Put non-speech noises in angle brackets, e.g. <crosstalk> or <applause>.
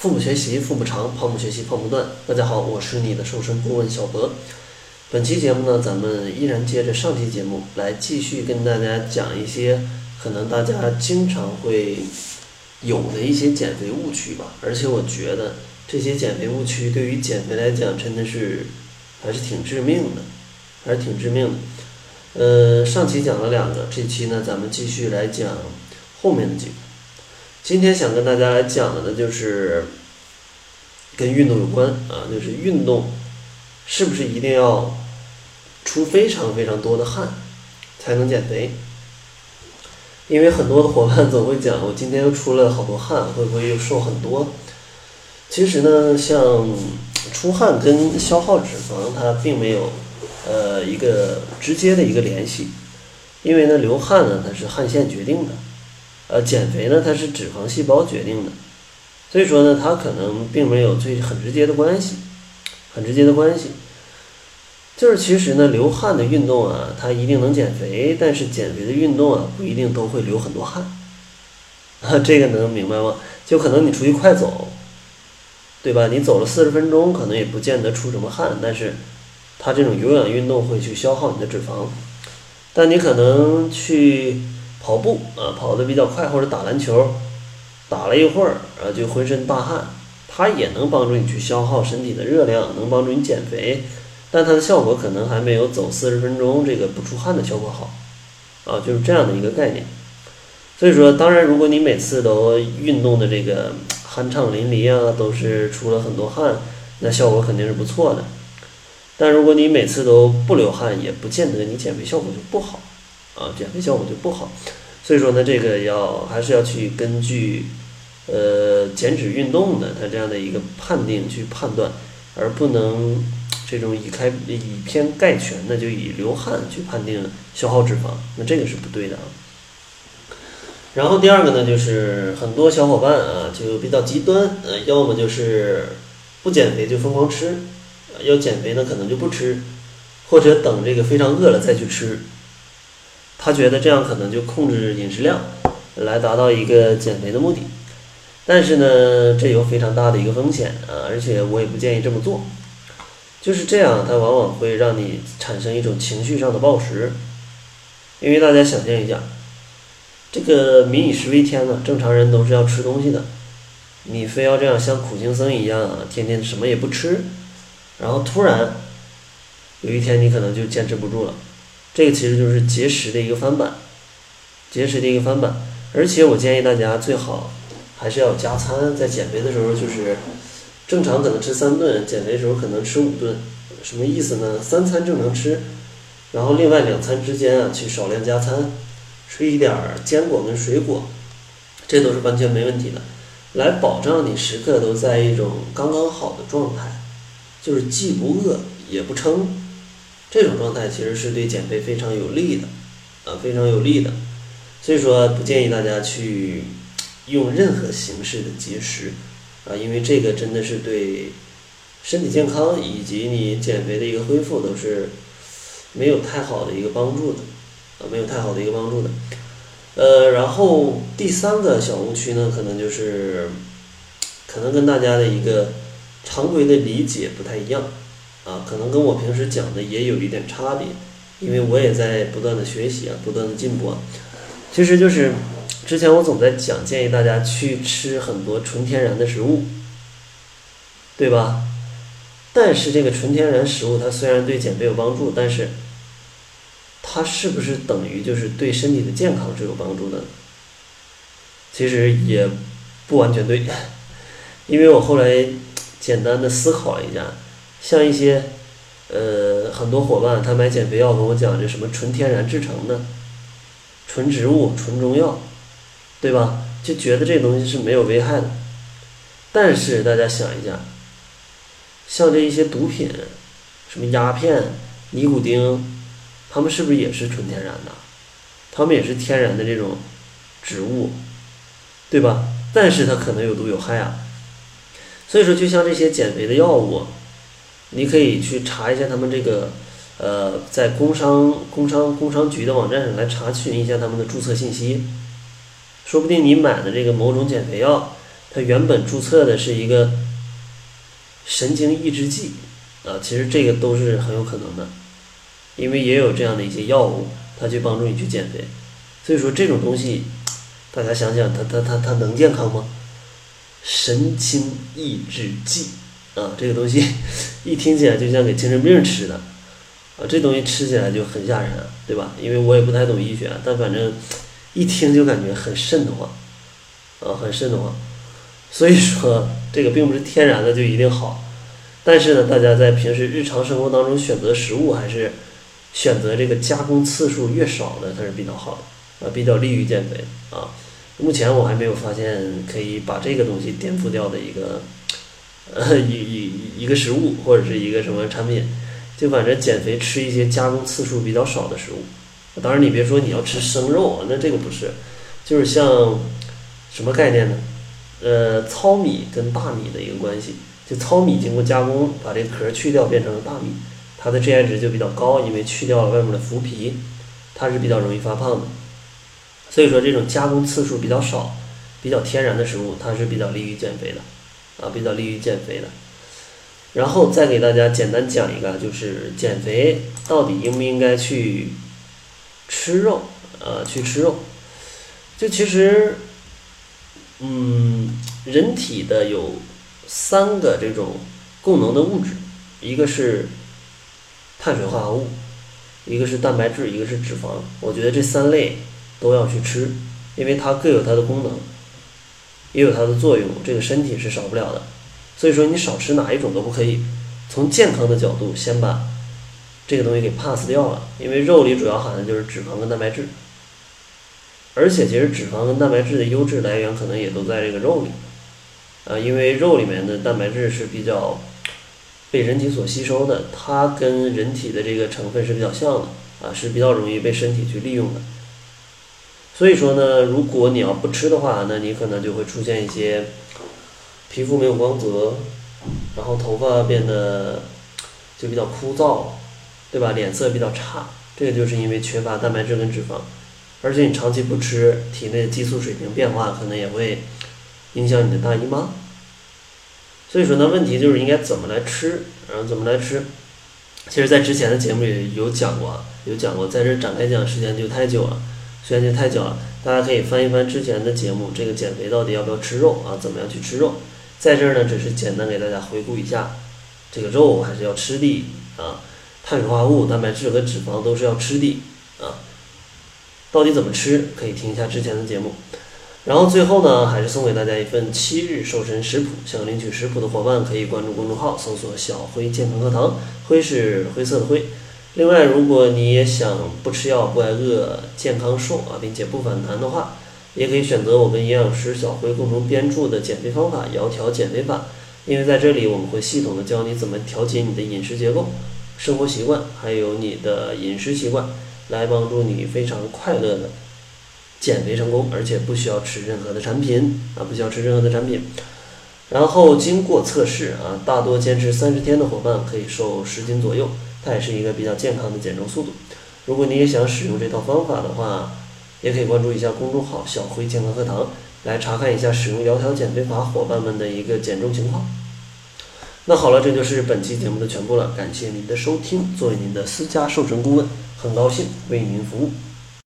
腹部学习腹部长，胖不学习胖不断。大家好，我是你的瘦身顾问小博。本期节目呢，咱们依然接着上期节目来继续跟大家讲一些可能大家经常会有的一些减肥误区吧。而且我觉得这些减肥误区对于减肥来讲，真的是还是挺致命的，还是挺致命的。呃，上期讲了两个，这期呢，咱们继续来讲后面的几个。今天想跟大家来讲的呢，就是跟运动有关啊，就是运动是不是一定要出非常非常多的汗才能减肥？因为很多的伙伴总会讲，我今天又出了好多汗，会不会又瘦很多？其实呢，像出汗跟消耗脂肪，它并没有呃一个直接的一个联系，因为呢，流汗呢，它是汗腺决定的。呃，减肥呢，它是脂肪细胞决定的，所以说呢，它可能并没有最很直接的关系，很直接的关系，就是其实呢，流汗的运动啊，它一定能减肥，但是减肥的运动啊，不一定都会流很多汗，<laughs> 啊，这个能明白吗？就可能你出去快走，对吧？你走了四十分钟，可能也不见得出什么汗，但是它这种有氧运动会去消耗你的脂肪，但你可能去。跑步啊，跑得比较快，或者打篮球，打了一会儿啊，就浑身大汗，它也能帮助你去消耗身体的热量，能帮助你减肥，但它的效果可能还没有走四十分钟这个不出汗的效果好，啊，就是这样的一个概念。所以说，当然，如果你每次都运动的这个酣畅淋漓啊，都是出了很多汗，那效果肯定是不错的。但如果你每次都不流汗，也不见得你减肥效果就不好。啊，减肥效果就不好，所以说呢，这个要还是要去根据，呃，减脂运动的它这样的一个判定去判断，而不能这种以开以偏概全的就以流汗去判定消耗脂肪，那这个是不对的啊。然后第二个呢，就是很多小伙伴啊就比较极端，呃，要么就是不减肥就疯狂吃，要减肥呢可能就不吃，或者等这个非常饿了再去吃。他觉得这样可能就控制饮食量，来达到一个减肥的目的，但是呢，这有非常大的一个风险啊，而且我也不建议这么做。就是这样，它往往会让你产生一种情绪上的暴食，因为大家想象一下，这个民以食为天呢，正常人都是要吃东西的，你非要这样像苦行僧一样啊，天天什么也不吃，然后突然有一天你可能就坚持不住了。这个其实就是节食的一个翻版，节食的一个翻版，而且我建议大家最好还是要加餐，在减肥的时候就是正常可能吃三顿，减肥的时候可能吃五顿，什么意思呢？三餐正常吃，然后另外两餐之间啊去少量加餐，吃一点坚果跟水果，这都是完全没问题的，来保障你时刻都在一种刚刚好的状态，就是既不饿也不撑。这种状态其实是对减肥非常有利的，啊，非常有利的，所以说不建议大家去用任何形式的节食，啊，因为这个真的是对身体健康以及你减肥的一个恢复都是没有太好的一个帮助的，啊，没有太好的一个帮助的，呃，然后第三个小误区呢，可能就是可能跟大家的一个常规的理解不太一样。啊，可能跟我平时讲的也有一点差别，因为我也在不断的学习啊，不断的进步啊。其实就是，之前我总在讲，建议大家去吃很多纯天然的食物，对吧？但是这个纯天然食物，它虽然对减肥有帮助，但是它是不是等于就是对身体的健康是有帮助的？其实也不完全对，<laughs> 因为我后来简单的思考了一下。像一些，呃，很多伙伴他买减肥药跟我讲这什么纯天然制成的，纯植物、纯中药，对吧？就觉得这东西是没有危害的。但是大家想一下，像这一些毒品，什么鸦片、尼古丁，他们是不是也是纯天然的？他们也是天然的这种植物，对吧？但是它可能有毒有害啊。所以说，就像这些减肥的药物。你可以去查一下他们这个，呃，在工商工商工商局的网站上来查询一下他们的注册信息，说不定你买的这个某种减肥药，它原本注册的是一个神经抑制剂啊，其实这个都是很有可能的，因为也有这样的一些药物，它去帮助你去减肥。所以说这种东西，大家想想，它它它它能健康吗？神经抑制剂啊，这个东西 <laughs> 一听起来就像给精神病吃的啊，这东西吃起来就很吓人，对吧？因为我也不太懂医学，但反正一听就感觉很瘆得慌啊，很瘆得慌。所以说这个并不是天然的就一定好，但是呢，大家在平时日常生活当中选择食物还是选择这个加工次数越少的，它是比较好的啊，比较利于减肥啊。目前我还没有发现可以把这个东西颠覆掉的一个，呃，一一一个食物或者是一个什么产品，就反正减肥吃一些加工次数比较少的食物。当然你别说你要吃生肉，那这个不是，就是像什么概念呢？呃，糙米跟大米的一个关系，就糙米经过加工把这个壳去掉变成了大米，它的 GI 值就比较高，因为去掉了外面的麸皮，它是比较容易发胖的。所以说，这种加工次数比较少、比较天然的食物，它是比较利于减肥的，啊，比较利于减肥的。然后再给大家简单讲一个，就是减肥到底应不应该去吃肉，呃，去吃肉。就其实，嗯，人体的有三个这种供能的物质，一个是碳水化合物，一个是蛋白质，一个是脂肪。我觉得这三类。都要去吃，因为它各有它的功能，也有它的作用，这个身体是少不了的。所以说你少吃哪一种都不可以。从健康的角度，先把这个东西给 pass 掉了，因为肉里主要含的就是脂肪跟蛋白质，而且其实脂肪跟蛋白质的优质来源可能也都在这个肉里，啊，因为肉里面的蛋白质是比较被人体所吸收的，它跟人体的这个成分是比较像的，啊，是比较容易被身体去利用的。所以说呢，如果你要不吃的话，那你可能就会出现一些皮肤没有光泽，然后头发变得就比较枯燥，对吧？脸色比较差，这个就是因为缺乏蛋白质跟脂肪，而且你长期不吃，体内的激素水平变化可能也会影响你的大姨妈。所以说呢，问题就是应该怎么来吃，然后怎么来吃。其实，在之前的节目里有讲过，有讲过，在这展开讲时间就太久了。时间就太久了，大家可以翻一翻之前的节目。这个减肥到底要不要吃肉啊？怎么样去吃肉？在这儿呢，只是简单给大家回顾一下，这个肉还是要吃的啊，碳水化合物、蛋白质和脂肪都是要吃的啊。到底怎么吃？可以听一下之前的节目。然后最后呢，还是送给大家一份七日瘦身食谱。想领取食谱的伙伴可以关注公众号，搜索“小辉健康课堂”，辉是灰色的灰。另外，如果你也想不吃药、不挨饿、健康瘦啊，并且不反弹的话，也可以选择我跟营养师小辉共同编著的减肥方法——窈窕减肥法。因为在这里，我们会系统的教你怎么调节你的饮食结构、生活习惯，还有你的饮食习惯，来帮助你非常快乐的减肥成功，而且不需要吃任何的产品啊，不需要吃任何的产品。然后经过测试啊，大多坚持三十天的伙伴可以瘦十斤左右。它也是一个比较健康的减重速度。如果你也想使用这套方法的话，也可以关注一下公众号“小辉健康课堂”，来查看一下使用窈窕减肥法伙伴们的一个减重情况。那好了，这就是本期节目的全部了，感谢您的收听。作为您的私家瘦身顾问，很高兴为您服务。